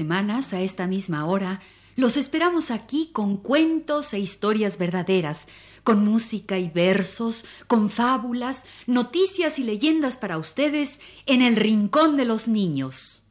Semanas, a esta misma hora, los esperamos aquí con cuentos e historias verdaderas, con música y versos, con fábulas, noticias y leyendas para ustedes en el Rincón de los Niños.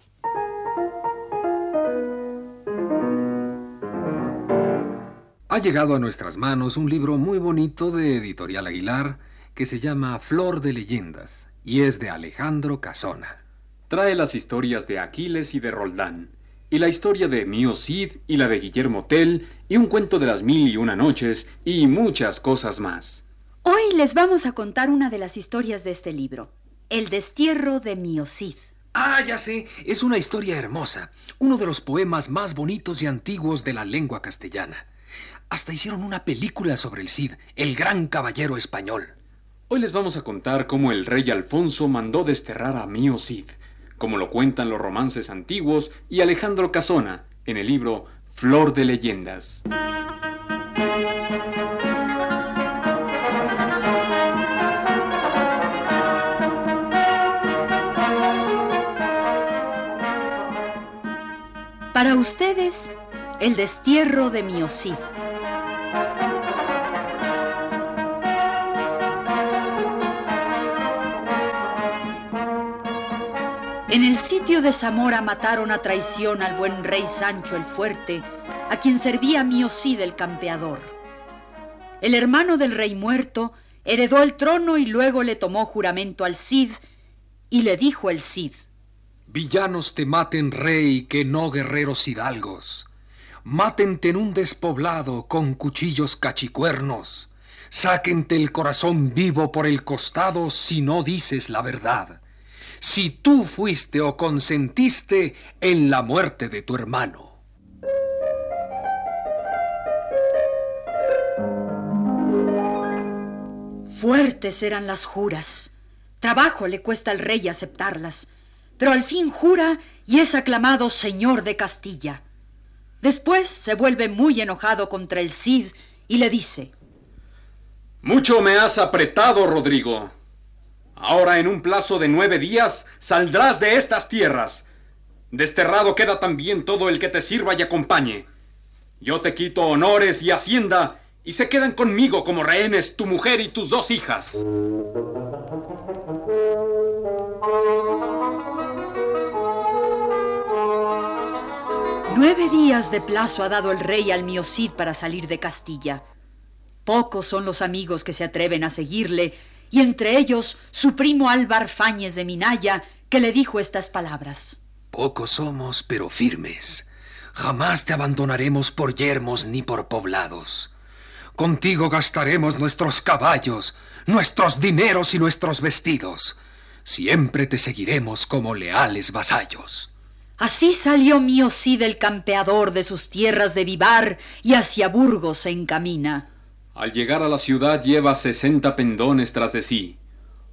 Ha llegado a nuestras manos un libro muy bonito de Editorial Aguilar que se llama Flor de Leyendas y es de Alejandro Casona. Trae las historias de Aquiles y de Roldán, y la historia de Mío Cid y la de Guillermo Tell, y un cuento de las mil y una noches, y muchas cosas más. Hoy les vamos a contar una de las historias de este libro, El destierro de Mío Cid. Ah, ya sé, es una historia hermosa, uno de los poemas más bonitos y antiguos de la lengua castellana. Hasta hicieron una película sobre el Cid, el gran caballero español. Hoy les vamos a contar cómo el rey Alfonso mandó desterrar a Mío Cid, como lo cuentan los romances antiguos y Alejandro Casona en el libro Flor de Leyendas. Para ustedes, el destierro de Mío En el sitio de Zamora mataron a traición al buen rey Sancho el Fuerte, a quien servía Mío Cid el campeador. El hermano del rey muerto heredó el trono y luego le tomó juramento al Cid y le dijo el Cid. Villanos te maten, rey, que no guerreros hidalgos. Mátente en un despoblado con cuchillos cachicuernos. Sáquente el corazón vivo por el costado si no dices la verdad. Si tú fuiste o consentiste en la muerte de tu hermano. Fuertes eran las juras. Trabajo le cuesta al rey aceptarlas, pero al fin jura y es aclamado señor de Castilla. Después se vuelve muy enojado contra el Cid y le dice, Mucho me has apretado, Rodrigo. Ahora en un plazo de nueve días saldrás de estas tierras. Desterrado queda también todo el que te sirva y acompañe. Yo te quito honores y hacienda y se quedan conmigo como rehenes tu mujer y tus dos hijas. Nueve días de plazo ha dado el rey al Mío Cid para salir de Castilla. Pocos son los amigos que se atreven a seguirle, y entre ellos su primo Álvar Fáñez de Minaya, que le dijo estas palabras. Pocos somos, pero firmes. Jamás te abandonaremos por yermos ni por poblados. Contigo gastaremos nuestros caballos, nuestros dineros y nuestros vestidos. Siempre te seguiremos como leales vasallos. Así salió Mío Cid el campeador de sus tierras de Vivar y hacia Burgos se encamina. Al llegar a la ciudad lleva sesenta pendones tras de sí.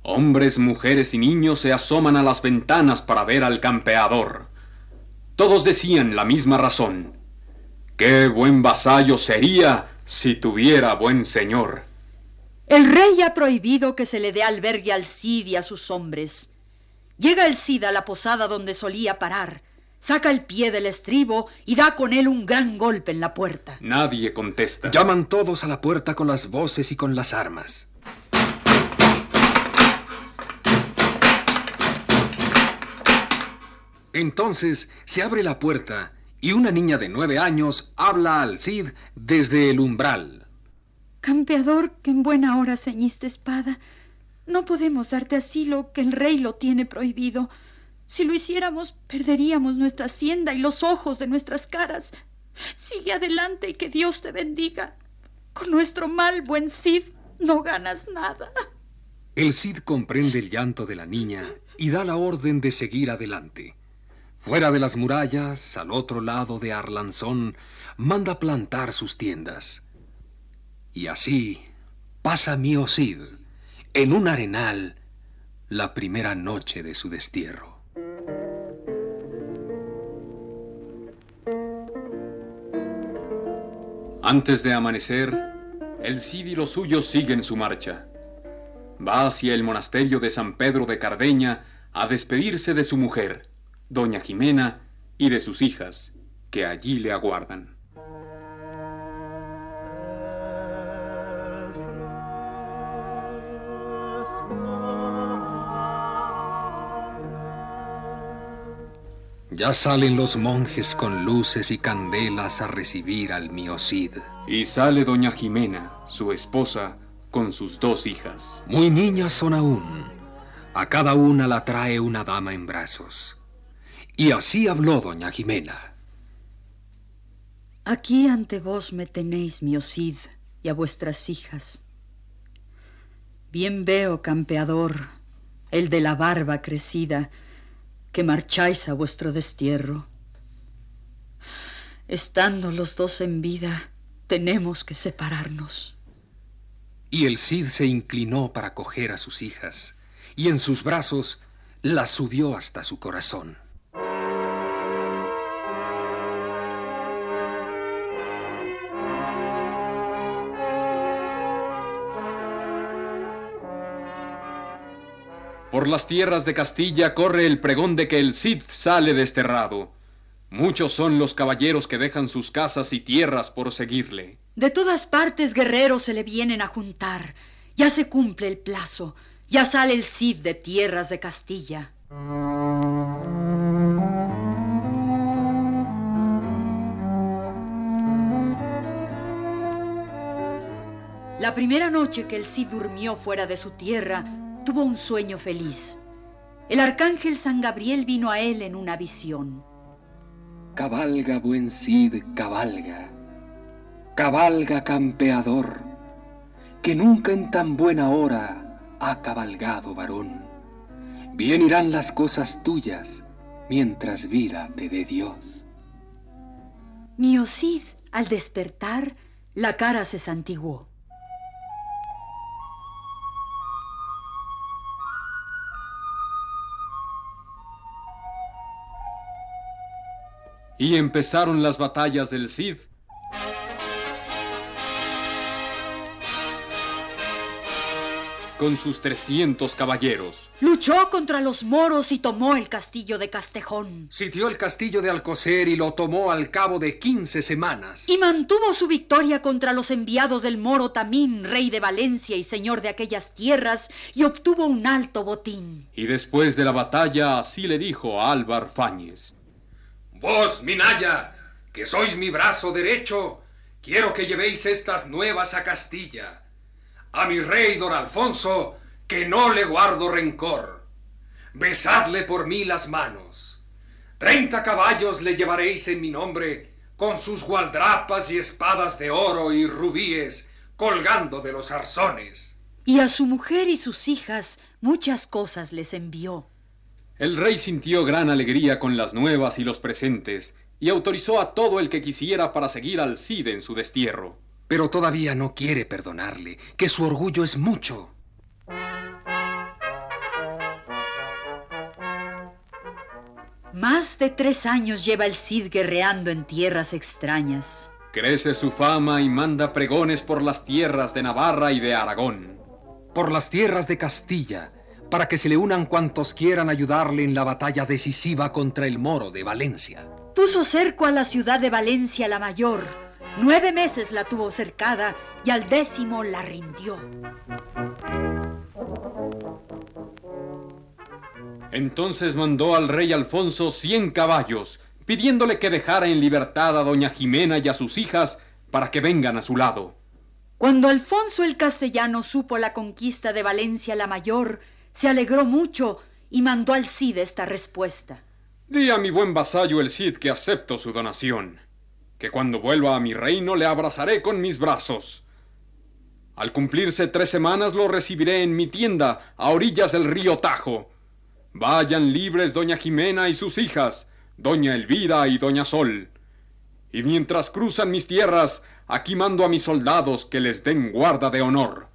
Hombres, mujeres y niños se asoman a las ventanas para ver al campeador. Todos decían la misma razón. Qué buen vasallo sería si tuviera buen señor. El rey ha prohibido que se le dé albergue al Cid y a sus hombres. Llega el Cid a la posada donde solía parar, saca el pie del estribo y da con él un gran golpe en la puerta. Nadie contesta. Llaman todos a la puerta con las voces y con las armas. Entonces se abre la puerta y una niña de nueve años habla al Cid desde el umbral. Campeador, que en buena hora ceñiste espada, no podemos darte asilo que el rey lo tiene prohibido. Si lo hiciéramos, perderíamos nuestra hacienda y los ojos de nuestras caras. Sigue adelante y que Dios te bendiga. Con nuestro mal, buen Cid, no ganas nada. El Cid comprende el llanto de la niña y da la orden de seguir adelante. Fuera de las murallas, al otro lado de Arlanzón, manda plantar sus tiendas. Y así pasa Mío Cid en un arenal la primera noche de su destierro. Antes de amanecer, el Cid y los suyos siguen su marcha. Va hacia el monasterio de San Pedro de Cardeña a despedirse de su mujer, doña Jimena, y de sus hijas, que allí le aguardan. Ya salen los monjes con luces y candelas a recibir al mío Cid. Y sale doña Jimena, su esposa, con sus dos hijas. Muy niñas son aún. A cada una la trae una dama en brazos. Y así habló doña Jimena. Aquí ante vos me tenéis, mi Cid, y a vuestras hijas. Bien veo, campeador, el de la barba crecida, que marcháis a vuestro destierro. Estando los dos en vida, tenemos que separarnos. Y el Cid se inclinó para coger a sus hijas, y en sus brazos las subió hasta su corazón. Por las tierras de Castilla corre el pregón de que el Cid sale desterrado. Muchos son los caballeros que dejan sus casas y tierras por seguirle. De todas partes guerreros se le vienen a juntar. Ya se cumple el plazo. Ya sale el Cid de tierras de Castilla. La primera noche que el Cid durmió fuera de su tierra, tuvo un sueño feliz. El arcángel San Gabriel vino a él en una visión. Cabalga, buen Cid, cabalga. Cabalga, campeador, que nunca en tan buena hora ha cabalgado varón. Bien irán las cosas tuyas mientras vida te dé Dios. Mío Cid, al despertar, la cara se santiguó. Y empezaron las batallas del Cid. Con sus trescientos caballeros. Luchó contra los moros y tomó el castillo de Castejón. Sitió el castillo de Alcocer y lo tomó al cabo de quince semanas. Y mantuvo su victoria contra los enviados del moro Tamín, rey de Valencia y señor de aquellas tierras, y obtuvo un alto botín. Y después de la batalla así le dijo a Álvar Fáñez. Vos, Minaya, que sois mi brazo derecho, quiero que llevéis estas nuevas a Castilla. A mi rey don Alfonso, que no le guardo rencor. Besadle por mí las manos. Treinta caballos le llevaréis en mi nombre, con sus gualdrapas y espadas de oro y rubíes colgando de los arzones. Y a su mujer y sus hijas muchas cosas les envió. El rey sintió gran alegría con las nuevas y los presentes, y autorizó a todo el que quisiera para seguir al Cid en su destierro. Pero todavía no quiere perdonarle, que su orgullo es mucho. Más de tres años lleva el Cid guerreando en tierras extrañas. Crece su fama y manda pregones por las tierras de Navarra y de Aragón. Por las tierras de Castilla, para que se le unan cuantos quieran ayudarle en la batalla decisiva contra el moro de Valencia. Puso cerco a la ciudad de Valencia la mayor. Nueve meses la tuvo cercada y al décimo la rindió. Entonces mandó al rey Alfonso cien caballos, pidiéndole que dejara en libertad a doña Jimena y a sus hijas para que vengan a su lado. Cuando Alfonso el castellano supo la conquista de Valencia la mayor, se alegró mucho y mandó al Cid esta respuesta. Di a mi buen vasallo el Cid que acepto su donación, que cuando vuelva a mi reino le abrazaré con mis brazos. Al cumplirse tres semanas lo recibiré en mi tienda a orillas del río Tajo. Vayan libres doña Jimena y sus hijas, doña Elvira y doña Sol. Y mientras cruzan mis tierras, aquí mando a mis soldados que les den guarda de honor.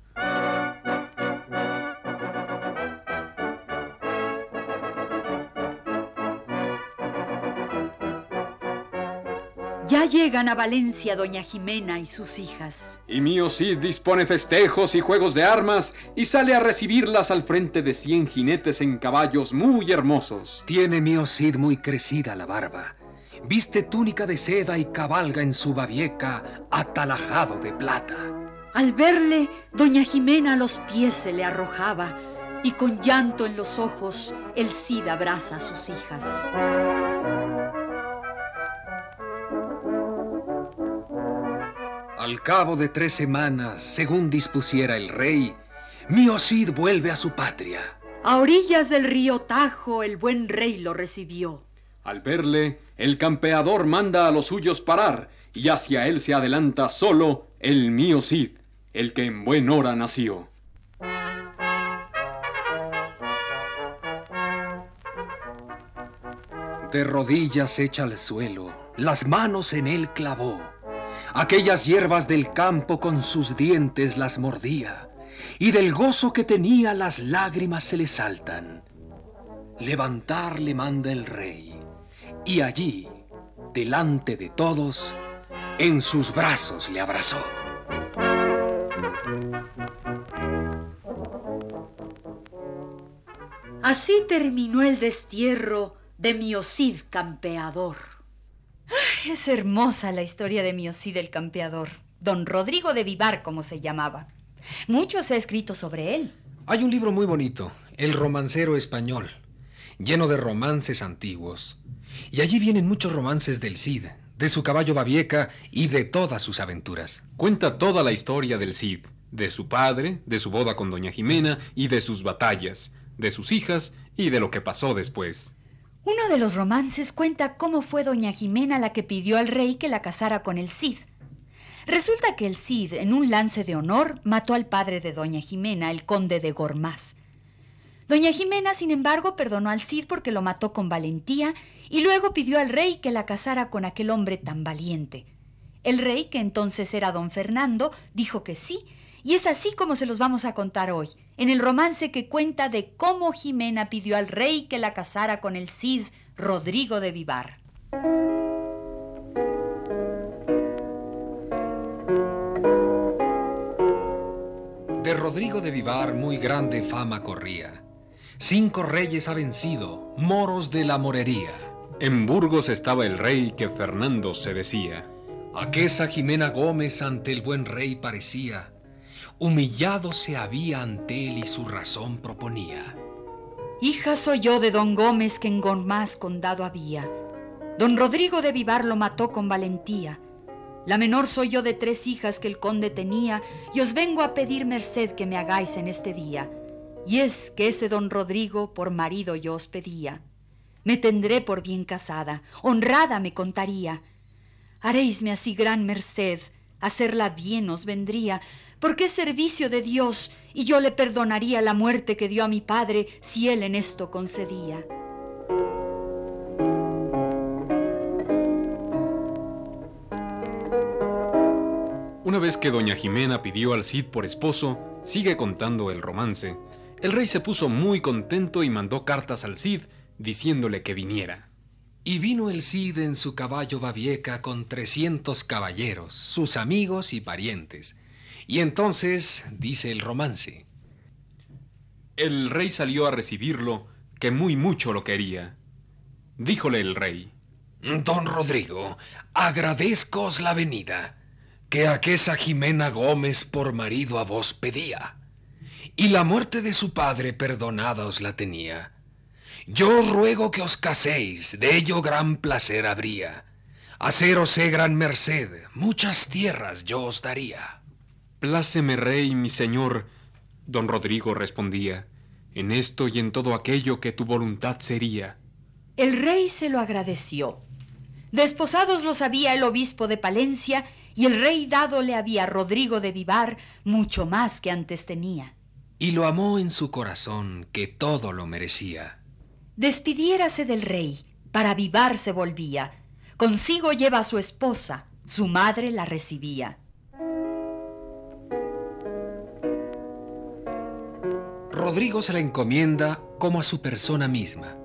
Ya llegan a Valencia doña Jimena y sus hijas. Y mío Cid dispone festejos y juegos de armas y sale a recibirlas al frente de cien jinetes en caballos muy hermosos. Tiene mío Cid muy crecida la barba. Viste túnica de seda y cabalga en su babieca atalajado de plata. Al verle, doña Jimena a los pies se le arrojaba y con llanto en los ojos el Cid abraza a sus hijas. Al cabo de tres semanas, según dispusiera el rey, mío Cid vuelve a su patria. A orillas del río Tajo el buen rey lo recibió. Al verle, el campeador manda a los suyos parar y hacia él se adelanta solo el mío Cid, el que en buen hora nació. De rodillas echa al suelo, las manos en él clavó Aquellas hierbas del campo con sus dientes las mordía, y del gozo que tenía las lágrimas se le saltan. Levantar le manda el rey, y allí, delante de todos, en sus brazos le abrazó. Así terminó el destierro de Miocid campeador. Es hermosa la historia de Miocid el campeador, don Rodrigo de Vivar, como se llamaba. Mucho se ha escrito sobre él. Hay un libro muy bonito, El romancero español, lleno de romances antiguos. Y allí vienen muchos romances del Cid, de su caballo Babieca y de todas sus aventuras. Cuenta toda la historia del Cid, de su padre, de su boda con doña Jimena y de sus batallas, de sus hijas y de lo que pasó después. Uno de los romances cuenta cómo fue doña Jimena la que pidió al rey que la casara con el Cid. Resulta que el Cid, en un lance de honor, mató al padre de doña Jimena, el conde de Gormaz. Doña Jimena, sin embargo, perdonó al Cid porque lo mató con valentía y luego pidió al rey que la casara con aquel hombre tan valiente. El rey, que entonces era don Fernando, dijo que sí, y es así como se los vamos a contar hoy, en el romance que cuenta de cómo Jimena pidió al rey que la casara con el Cid Rodrigo de Vivar. De Rodrigo de Vivar muy grande fama corría. Cinco reyes ha vencido, moros de la morería. En Burgos estaba el rey que Fernando se decía. Aquesa Jimena Gómez ante el buen rey parecía humillado se había ante él y su razón proponía. Hija soy yo de don Gómez que en Gormaz condado había. Don Rodrigo de Vivar lo mató con valentía. La menor soy yo de tres hijas que el conde tenía, y os vengo a pedir merced que me hagáis en este día. Y es que ese don Rodrigo por marido yo os pedía. Me tendré por bien casada, honrada me contaría. Haréisme así gran merced, hacerla bien os vendría, porque es servicio de Dios y yo le perdonaría la muerte que dio a mi padre si él en esto concedía. Una vez que doña Jimena pidió al Cid por esposo, sigue contando el romance, el rey se puso muy contento y mandó cartas al Cid diciéndole que viniera. Y vino el Cid en su caballo babieca con trescientos caballeros, sus amigos y parientes, y entonces dice el romance. El rey salió a recibirlo, que muy mucho lo quería. Díjole el rey. Don Rodrigo, agradezcoos la venida, que aquesa Jimena Gómez por marido a vos pedía, y la muerte de su padre perdonada os la tenía. Yo os ruego que os caséis, de ello gran placer habría. Haceros gran merced, muchas tierras yo os daría. Pláceme, rey, mi señor. Don Rodrigo respondía, en esto y en todo aquello que tu voluntad sería. El rey se lo agradeció. Desposados los había el obispo de Palencia y el rey dado le había a Rodrigo de Vivar mucho más que antes tenía. Y lo amó en su corazón, que todo lo merecía. Despidiérase del rey, para Vivar se volvía. Consigo lleva a su esposa, su madre la recibía. Rodrigo se la encomienda como a su persona misma.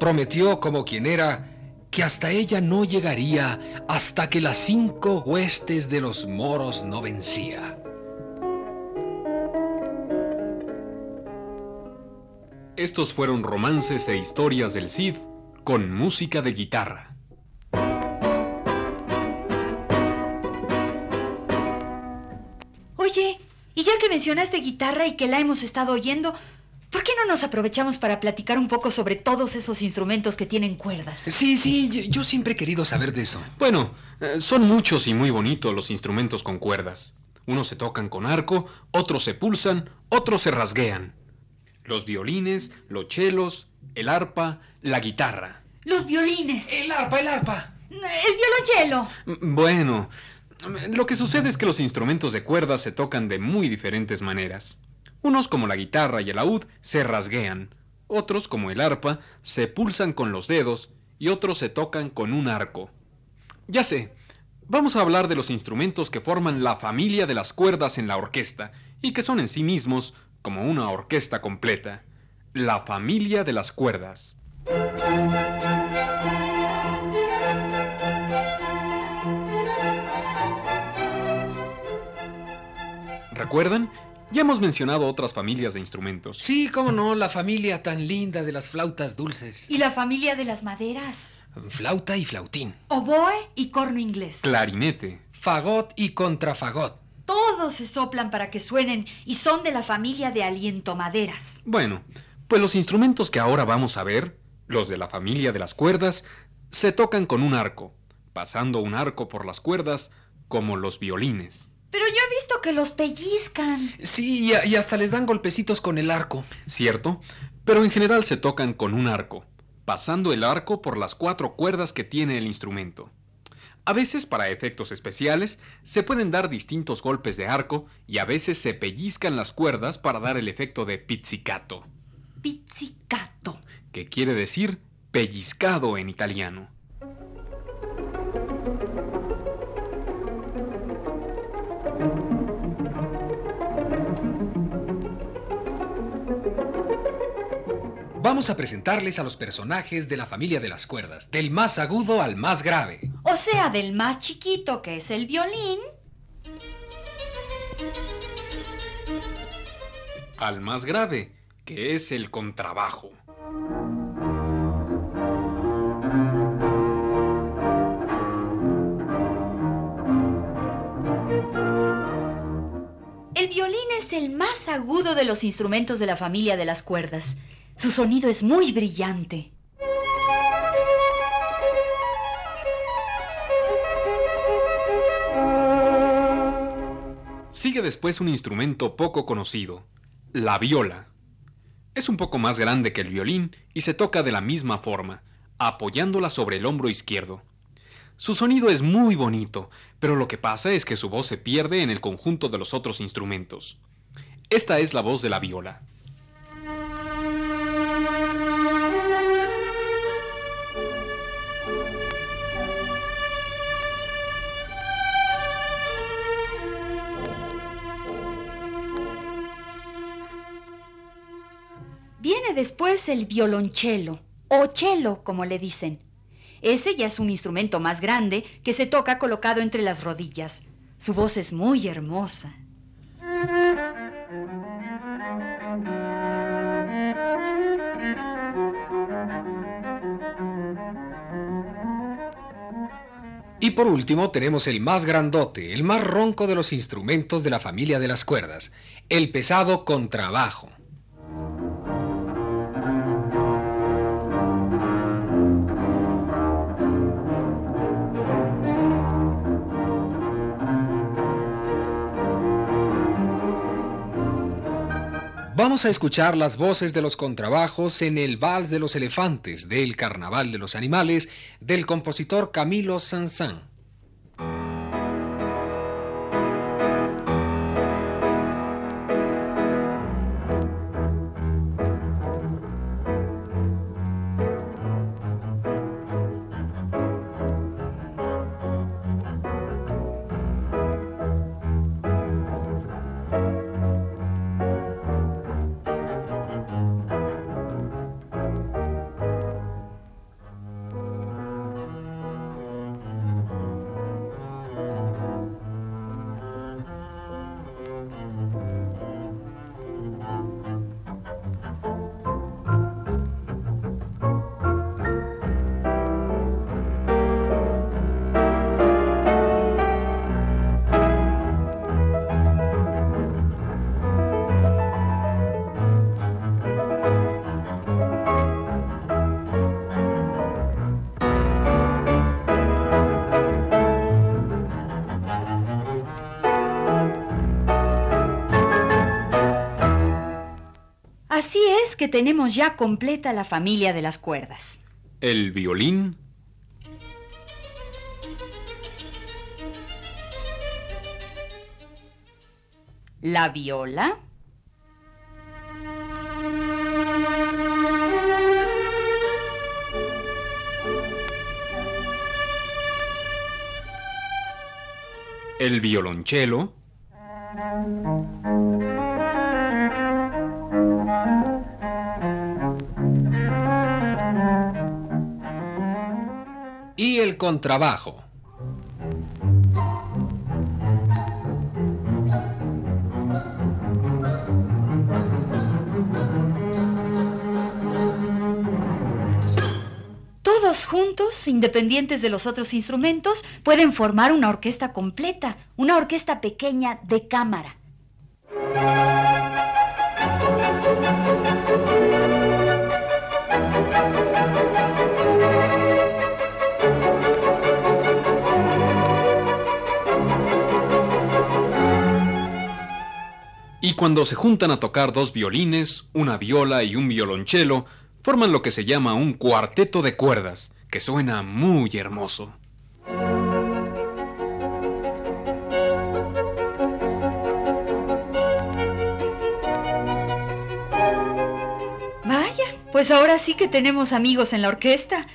Prometió como quien era que hasta ella no llegaría hasta que las cinco huestes de los moros no vencía. Estos fueron romances e historias del Cid con música de guitarra. Ya que mencionaste guitarra y que la hemos estado oyendo, ¿por qué no nos aprovechamos para platicar un poco sobre todos esos instrumentos que tienen cuerdas? Sí, sí, yo, yo siempre he querido saber de eso. Bueno, eh, son muchos y muy bonitos los instrumentos con cuerdas. Unos se tocan con arco, otros se pulsan, otros se rasguean. Los violines, los chelos, el arpa, la guitarra. Los violines. El arpa, el arpa. El violonchelo. Mm, Bueno, lo que sucede es que los instrumentos de cuerdas se tocan de muy diferentes maneras. Unos, como la guitarra y el laúd, se rasguean. Otros, como el arpa, se pulsan con los dedos y otros se tocan con un arco. Ya sé, vamos a hablar de los instrumentos que forman la familia de las cuerdas en la orquesta y que son en sí mismos como una orquesta completa. La familia de las cuerdas. ¿Recuerdan? Ya hemos mencionado otras familias de instrumentos. Sí, cómo no, la familia tan linda de las flautas dulces. ¿Y la familia de las maderas? Flauta y flautín. Oboe y corno inglés. Clarinete. Fagot y contrafagot. Todos se soplan para que suenen y son de la familia de aliento maderas. Bueno, pues los instrumentos que ahora vamos a ver, los de la familia de las cuerdas, se tocan con un arco, pasando un arco por las cuerdas como los violines. Pero yo he visto que los pellizcan. Sí, y, y hasta les dan golpecitos con el arco. ¿Cierto? Pero en general se tocan con un arco, pasando el arco por las cuatro cuerdas que tiene el instrumento. A veces, para efectos especiales, se pueden dar distintos golpes de arco y a veces se pellizcan las cuerdas para dar el efecto de pizzicato, Pizzicato. que quiere decir pellizcado en italiano. Vamos a presentarles a los personajes de la familia de las cuerdas, del más agudo al más grave. O sea, del más chiquito que es el violín, Al más grave, que es el contrabajo. el violín es el más agudo de los instrumentos de la familia de las cuerdas. Su sonido es muy brillante. Sigue después un instrumento poco conocido, la viola. Es un poco más grande que el violín y se toca de la misma forma, apoyándola sobre el hombro izquierdo. Su sonido es muy bonito, pero lo que pasa es que su voz se pierde en el conjunto de los otros instrumentos. Esta es la voz de la viola. Después el violonchelo, o chelo, como le dicen. Ese ya es un instrumento más grande que se toca colocado entre las rodillas. Su voz es muy hermosa. Y por último tenemos el más grandote, el más ronco de los instrumentos de la familia de las cuerdas, el pesado contrabajo. Vamos a escuchar las voces de los contrabajos en el Vals de los Elefantes del Carnaval de los Animales del compositor Camilo Sansán. Que tenemos ya completa la familia de las cuerdas. El violín. La viola. El violonchelo. El contrabajo. Todos juntos, independientes de los otros instrumentos, pueden formar una orquesta completa, una orquesta pequeña de cámara. Y cuando se juntan a tocar dos violines, una viola y un violonchelo, forman lo que se llama un cuarteto de cuerdas, que suena muy hermoso. Vaya, pues ahora sí que tenemos amigos en la orquesta.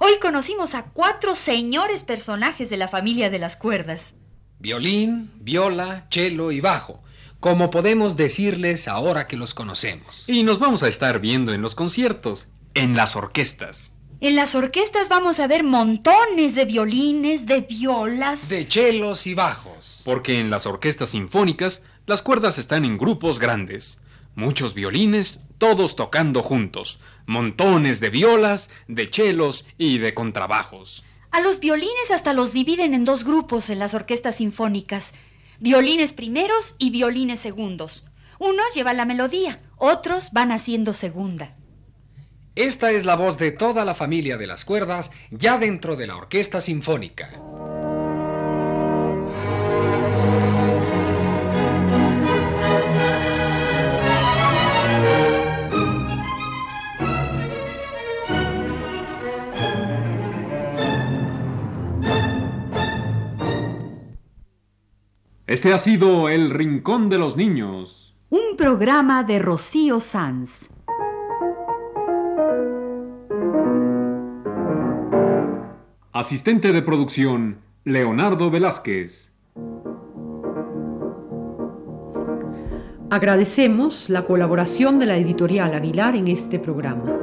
Hoy conocimos a cuatro señores personajes de la familia de las cuerdas. Violín, viola, cello y bajo, como podemos decirles ahora que los conocemos. Y nos vamos a estar viendo en los conciertos, en las orquestas. En las orquestas vamos a ver montones de violines, de violas. De chelos y bajos. Porque en las orquestas sinfónicas las cuerdas están en grupos grandes. Muchos violines, todos tocando juntos. Montones de violas, de chelos y de contrabajos. A los violines hasta los dividen en dos grupos en las orquestas sinfónicas. Violines primeros y violines segundos. Unos llevan la melodía, otros van haciendo segunda. Esta es la voz de toda la familia de las cuerdas ya dentro de la orquesta sinfónica. Este ha sido El Rincón de los Niños. Un programa de Rocío Sanz. Asistente de producción, Leonardo Velázquez. Agradecemos la colaboración de la editorial Aguilar en este programa.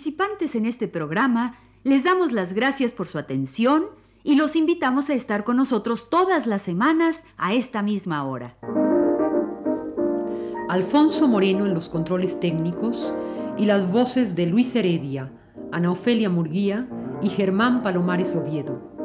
Participantes en este programa les damos las gracias por su atención y los invitamos a estar con nosotros todas las semanas a esta misma hora. Alfonso Moreno en los controles técnicos y las voces de Luis Heredia, Ana Ofelia Murguía y Germán Palomares Oviedo.